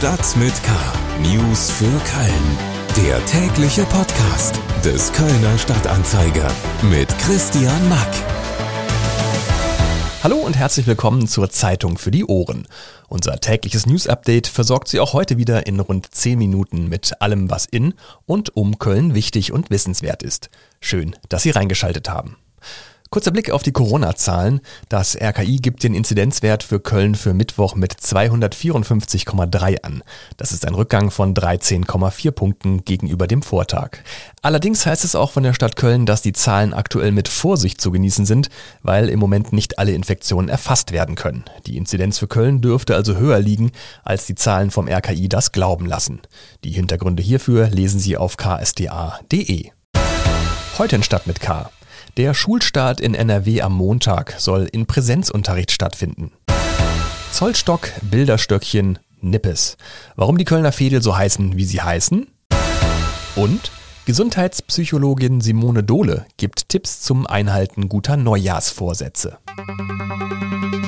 Stadt mit K. News für Köln. Der tägliche Podcast des Kölner Stadtanzeiger mit Christian Mack. Hallo und herzlich willkommen zur Zeitung für die Ohren. Unser tägliches News-Update versorgt Sie auch heute wieder in rund 10 Minuten mit allem, was in und um Köln wichtig und wissenswert ist. Schön, dass Sie reingeschaltet haben. Kurzer Blick auf die Corona-Zahlen. Das RKI gibt den Inzidenzwert für Köln für Mittwoch mit 254,3 an. Das ist ein Rückgang von 13,4 Punkten gegenüber dem Vortag. Allerdings heißt es auch von der Stadt Köln, dass die Zahlen aktuell mit Vorsicht zu genießen sind, weil im Moment nicht alle Infektionen erfasst werden können. Die Inzidenz für Köln dürfte also höher liegen, als die Zahlen vom RKI das glauben lassen. Die Hintergründe hierfür lesen Sie auf ksda.de. Heute in Stadt mit K. Der Schulstart in NRW am Montag soll in Präsenzunterricht stattfinden. Zollstock, Bilderstöckchen, Nippes. Warum die Kölner Fädel so heißen, wie sie heißen? Und Gesundheitspsychologin Simone Dohle gibt Tipps zum Einhalten guter Neujahrsvorsätze.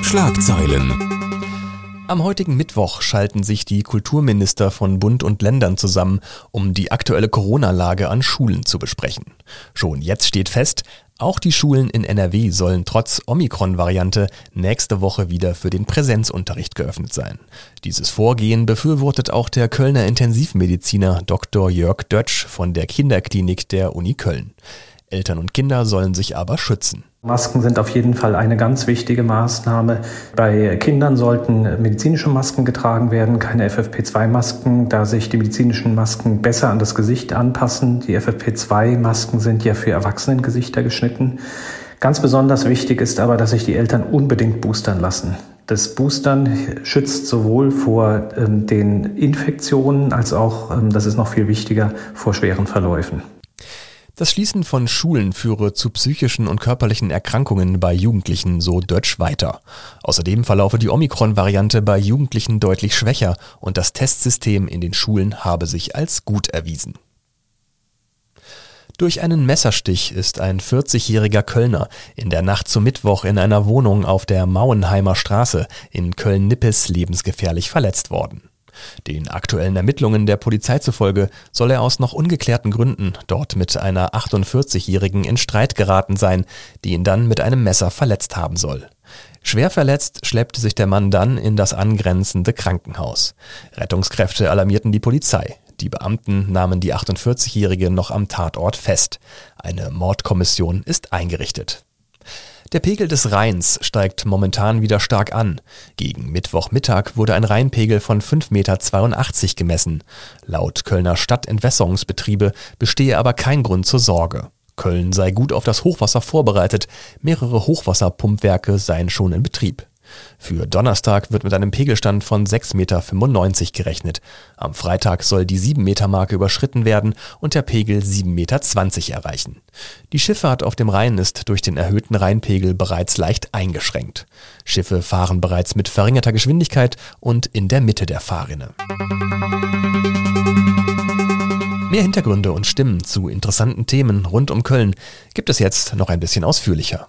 Schlagzeilen. Am heutigen Mittwoch schalten sich die Kulturminister von Bund und Ländern zusammen, um die aktuelle Corona-Lage an Schulen zu besprechen. Schon jetzt steht fest, auch die Schulen in NRW sollen trotz Omikron-Variante nächste Woche wieder für den Präsenzunterricht geöffnet sein. Dieses Vorgehen befürwortet auch der Kölner Intensivmediziner Dr. Jörg Dötsch von der Kinderklinik der Uni Köln. Eltern und Kinder sollen sich aber schützen. Masken sind auf jeden Fall eine ganz wichtige Maßnahme. Bei Kindern sollten medizinische Masken getragen werden, keine FFP2-Masken, da sich die medizinischen Masken besser an das Gesicht anpassen. Die FFP2-Masken sind ja für Erwachsenengesichter geschnitten. Ganz besonders wichtig ist aber, dass sich die Eltern unbedingt boostern lassen. Das Boostern schützt sowohl vor ähm, den Infektionen als auch, ähm, das ist noch viel wichtiger, vor schweren Verläufen. Das Schließen von Schulen führe zu psychischen und körperlichen Erkrankungen bei Jugendlichen, so Dötsch weiter. Außerdem verlaufe die Omikron-Variante bei Jugendlichen deutlich schwächer und das Testsystem in den Schulen habe sich als gut erwiesen. Durch einen Messerstich ist ein 40-jähriger Kölner in der Nacht zum Mittwoch in einer Wohnung auf der Mauenheimer Straße in Köln-Nippes lebensgefährlich verletzt worden. Den aktuellen Ermittlungen der Polizei zufolge soll er aus noch ungeklärten Gründen dort mit einer 48-Jährigen in Streit geraten sein, die ihn dann mit einem Messer verletzt haben soll. Schwer verletzt schleppte sich der Mann dann in das angrenzende Krankenhaus. Rettungskräfte alarmierten die Polizei. Die Beamten nahmen die 48-Jährige noch am Tatort fest. Eine Mordkommission ist eingerichtet. Der Pegel des Rheins steigt momentan wieder stark an. Gegen Mittwochmittag wurde ein Rheinpegel von 5,82 Meter gemessen. Laut Kölner Stadtentwässerungsbetriebe bestehe aber kein Grund zur Sorge. Köln sei gut auf das Hochwasser vorbereitet. Mehrere Hochwasserpumpwerke seien schon in Betrieb. Für Donnerstag wird mit einem Pegelstand von 6,95 Meter gerechnet. Am Freitag soll die 7-Meter-Marke überschritten werden und der Pegel 7,20 Meter erreichen. Die Schifffahrt auf dem Rhein ist durch den erhöhten Rheinpegel bereits leicht eingeschränkt. Schiffe fahren bereits mit verringerter Geschwindigkeit und in der Mitte der Fahrrinne. Mehr Hintergründe und Stimmen zu interessanten Themen rund um Köln gibt es jetzt noch ein bisschen ausführlicher.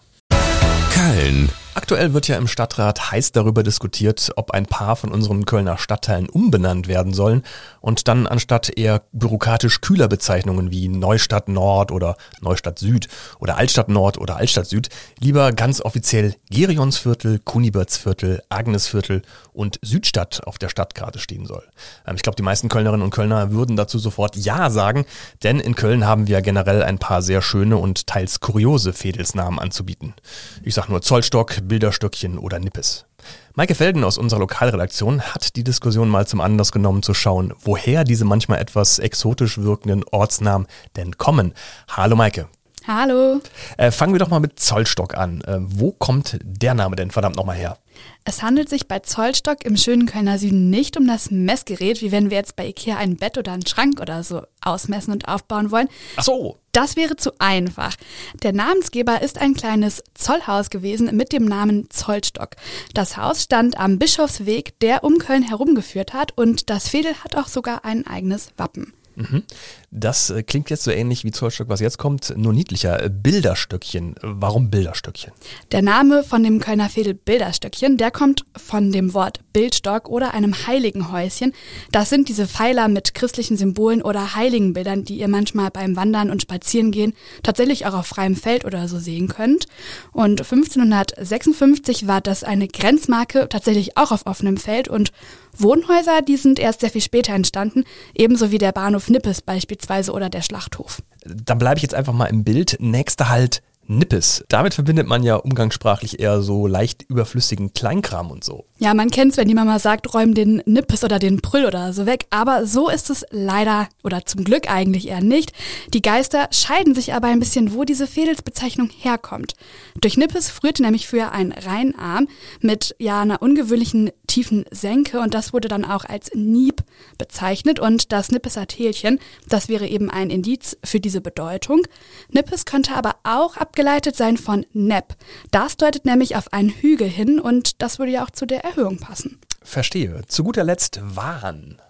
Köln. Aktuell wird ja im Stadtrat heiß darüber diskutiert, ob ein paar von unseren Kölner Stadtteilen umbenannt werden sollen und dann anstatt eher bürokratisch kühler Bezeichnungen wie Neustadt Nord oder Neustadt Süd oder Altstadt Nord oder Altstadt Süd lieber ganz offiziell Gerionsviertel, Kunibertsviertel, Agnesviertel und Südstadt auf der Stadtkarte stehen soll. Ähm, ich glaube, die meisten Kölnerinnen und Kölner würden dazu sofort Ja sagen, denn in Köln haben wir generell ein paar sehr schöne und teils kuriose Fädelsnamen anzubieten. Ich sag nur Zollstock, Bilderstöckchen oder Nippes. Maike Felden aus unserer Lokalredaktion hat die Diskussion mal zum Anlass genommen zu schauen, woher diese manchmal etwas exotisch wirkenden Ortsnamen denn kommen. Hallo Maike. Hallo. Äh, fangen wir doch mal mit Zollstock an. Äh, wo kommt der Name denn verdammt nochmal her? Es handelt sich bei Zollstock im schönen Kölner Süden nicht um das Messgerät, wie wenn wir jetzt bei Ikea ein Bett oder einen Schrank oder so ausmessen und aufbauen wollen. Ach so. Das wäre zu einfach. Der Namensgeber ist ein kleines Zollhaus gewesen mit dem Namen Zollstock. Das Haus stand am Bischofsweg, der um Köln herumgeführt hat und das Fädel hat auch sogar ein eigenes Wappen. Mhm. Das äh, klingt jetzt so ähnlich wie Zollstock, was jetzt kommt, nur niedlicher. Äh, Bilderstöckchen. Warum Bilderstöckchen? Der Name von dem Kölner Fädel Bilderstöckchen, der kommt von dem Wort Bildstock oder einem Heiligenhäuschen. Das sind diese Pfeiler mit christlichen Symbolen oder Heiligenbildern, die ihr manchmal beim Wandern und Spazierengehen tatsächlich auch auf freiem Feld oder so sehen könnt. Und 1556 war das eine Grenzmarke tatsächlich auch auf offenem Feld und Wohnhäuser, die sind erst sehr viel später entstanden, ebenso wie der Bahnhof Nippes beispielsweise oder der Schlachthof. Dann bleibe ich jetzt einfach mal im Bild. Nächster Halt Nippes. Damit verbindet man ja umgangssprachlich eher so leicht überflüssigen Kleinkram und so. Ja, man kennt's, wenn die Mama sagt, räum den Nippes oder den Prüll oder so weg. Aber so ist es leider oder zum Glück eigentlich eher nicht. Die Geister scheiden sich aber ein bisschen, wo diese Fädelsbezeichnung herkommt. Durch Nippes führte nämlich früher ein Rheinarm mit ja einer ungewöhnlichen tiefen Senke und das wurde dann auch als Nieb bezeichnet und das Nippeser Tälchen, das wäre eben ein Indiz für diese Bedeutung. Nippes könnte aber auch abgeleitet sein von Nepp. Das deutet nämlich auf einen Hügel hin und das würde ja auch zu der Erhöhung passen. Verstehe. Zu guter Letzt Wahn.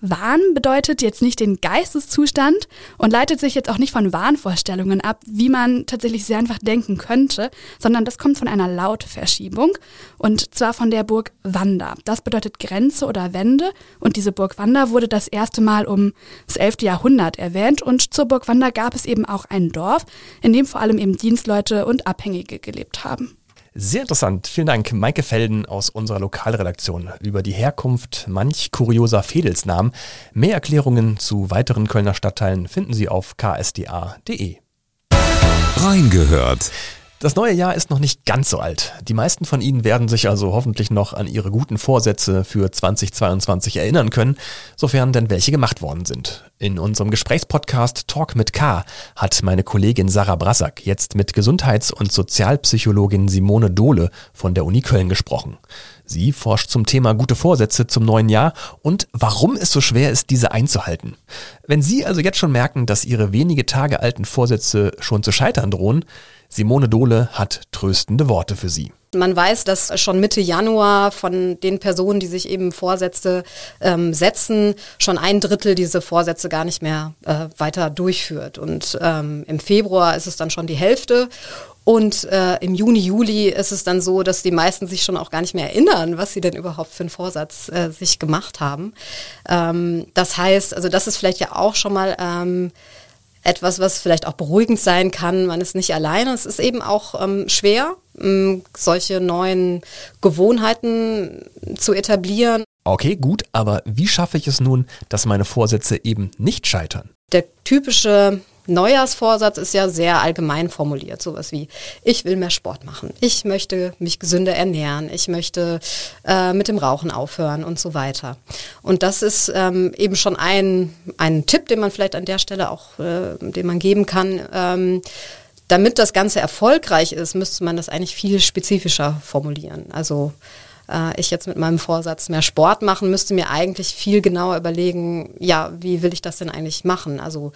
Wahn bedeutet jetzt nicht den Geisteszustand und leitet sich jetzt auch nicht von Wahnvorstellungen ab, wie man tatsächlich sehr einfach denken könnte, sondern das kommt von einer Lautverschiebung und zwar von der Burg Wanda. Das bedeutet Grenze oder Wende und diese Burg Wanda wurde das erste Mal um das 11. Jahrhundert erwähnt und zur Burg Wanda gab es eben auch ein Dorf, in dem vor allem eben Dienstleute und Abhängige gelebt haben. Sehr interessant. Vielen Dank, Maike Felden aus unserer Lokalredaktion über die Herkunft manch kurioser Fädelsnamen. Mehr Erklärungen zu weiteren Kölner Stadtteilen finden Sie auf ksda.de. Reingehört. Das neue Jahr ist noch nicht ganz so alt. Die meisten von Ihnen werden sich also hoffentlich noch an ihre guten Vorsätze für 2022 erinnern können, sofern denn welche gemacht worden sind. In unserem Gesprächspodcast Talk mit K hat meine Kollegin Sarah Brassack jetzt mit Gesundheits- und Sozialpsychologin Simone Dohle von der Uni Köln gesprochen. Sie forscht zum Thema gute Vorsätze zum neuen Jahr und warum es so schwer ist, diese einzuhalten. Wenn Sie also jetzt schon merken, dass Ihre wenige Tage alten Vorsätze schon zu scheitern drohen, Simone Dohle hat tröstende Worte für Sie. Man weiß, dass schon Mitte Januar von den Personen, die sich eben Vorsätze ähm, setzen, schon ein Drittel diese Vorsätze gar nicht mehr äh, weiter durchführt. Und ähm, im Februar ist es dann schon die Hälfte. Und äh, im Juni, Juli ist es dann so, dass die meisten sich schon auch gar nicht mehr erinnern, was sie denn überhaupt für einen Vorsatz äh, sich gemacht haben. Ähm, das heißt, also das ist vielleicht ja auch schon mal ähm, etwas, was vielleicht auch beruhigend sein kann. Man ist nicht alleine. Es ist eben auch ähm, schwer, ähm, solche neuen Gewohnheiten zu etablieren. Okay, gut, aber wie schaffe ich es nun, dass meine Vorsätze eben nicht scheitern? Der typische Neujahrsvorsatz ist ja sehr allgemein formuliert, sowas wie, ich will mehr Sport machen, ich möchte mich gesünder ernähren, ich möchte äh, mit dem Rauchen aufhören und so weiter. Und das ist ähm, eben schon ein, ein Tipp, den man vielleicht an der Stelle auch, äh, den man geben kann. Ähm, damit das Ganze erfolgreich ist, müsste man das eigentlich viel spezifischer formulieren. Also äh, ich jetzt mit meinem Vorsatz mehr Sport machen, müsste mir eigentlich viel genauer überlegen, ja, wie will ich das denn eigentlich machen? Also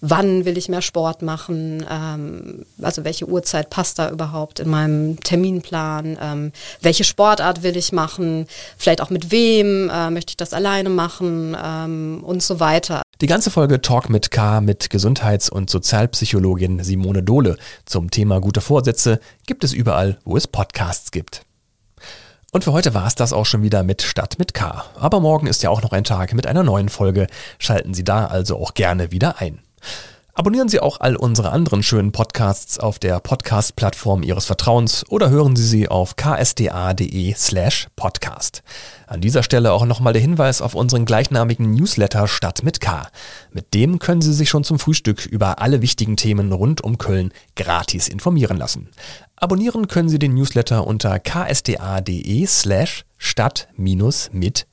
wann will ich mehr Sport machen? Ähm, also welche Uhrzeit passt da überhaupt in meinem Terminplan? Ähm, welche Sportart will ich machen? Vielleicht auch mit wem? Äh, möchte ich das alleine machen? Ähm, und so weiter. Die ganze Folge Talk mit K mit Gesundheits- und Sozialpsychologin Simone Dohle zum Thema gute Vorsätze gibt es überall, wo es Podcasts gibt. Und für heute war es das auch schon wieder mit Stadt mit K. Aber morgen ist ja auch noch ein Tag mit einer neuen Folge. Schalten Sie da also auch gerne wieder ein. Abonnieren Sie auch all unsere anderen schönen Podcasts auf der Podcast-Plattform Ihres Vertrauens oder hören Sie sie auf ksda.de slash podcast. An dieser Stelle auch nochmal der Hinweis auf unseren gleichnamigen Newsletter Stadt mit K. Mit dem können Sie sich schon zum Frühstück über alle wichtigen Themen rund um Köln gratis informieren lassen. Abonnieren können Sie den Newsletter unter ksda.de slash stadt-mit-k.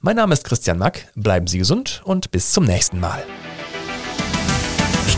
Mein Name ist Christian Mack, bleiben Sie gesund und bis zum nächsten Mal.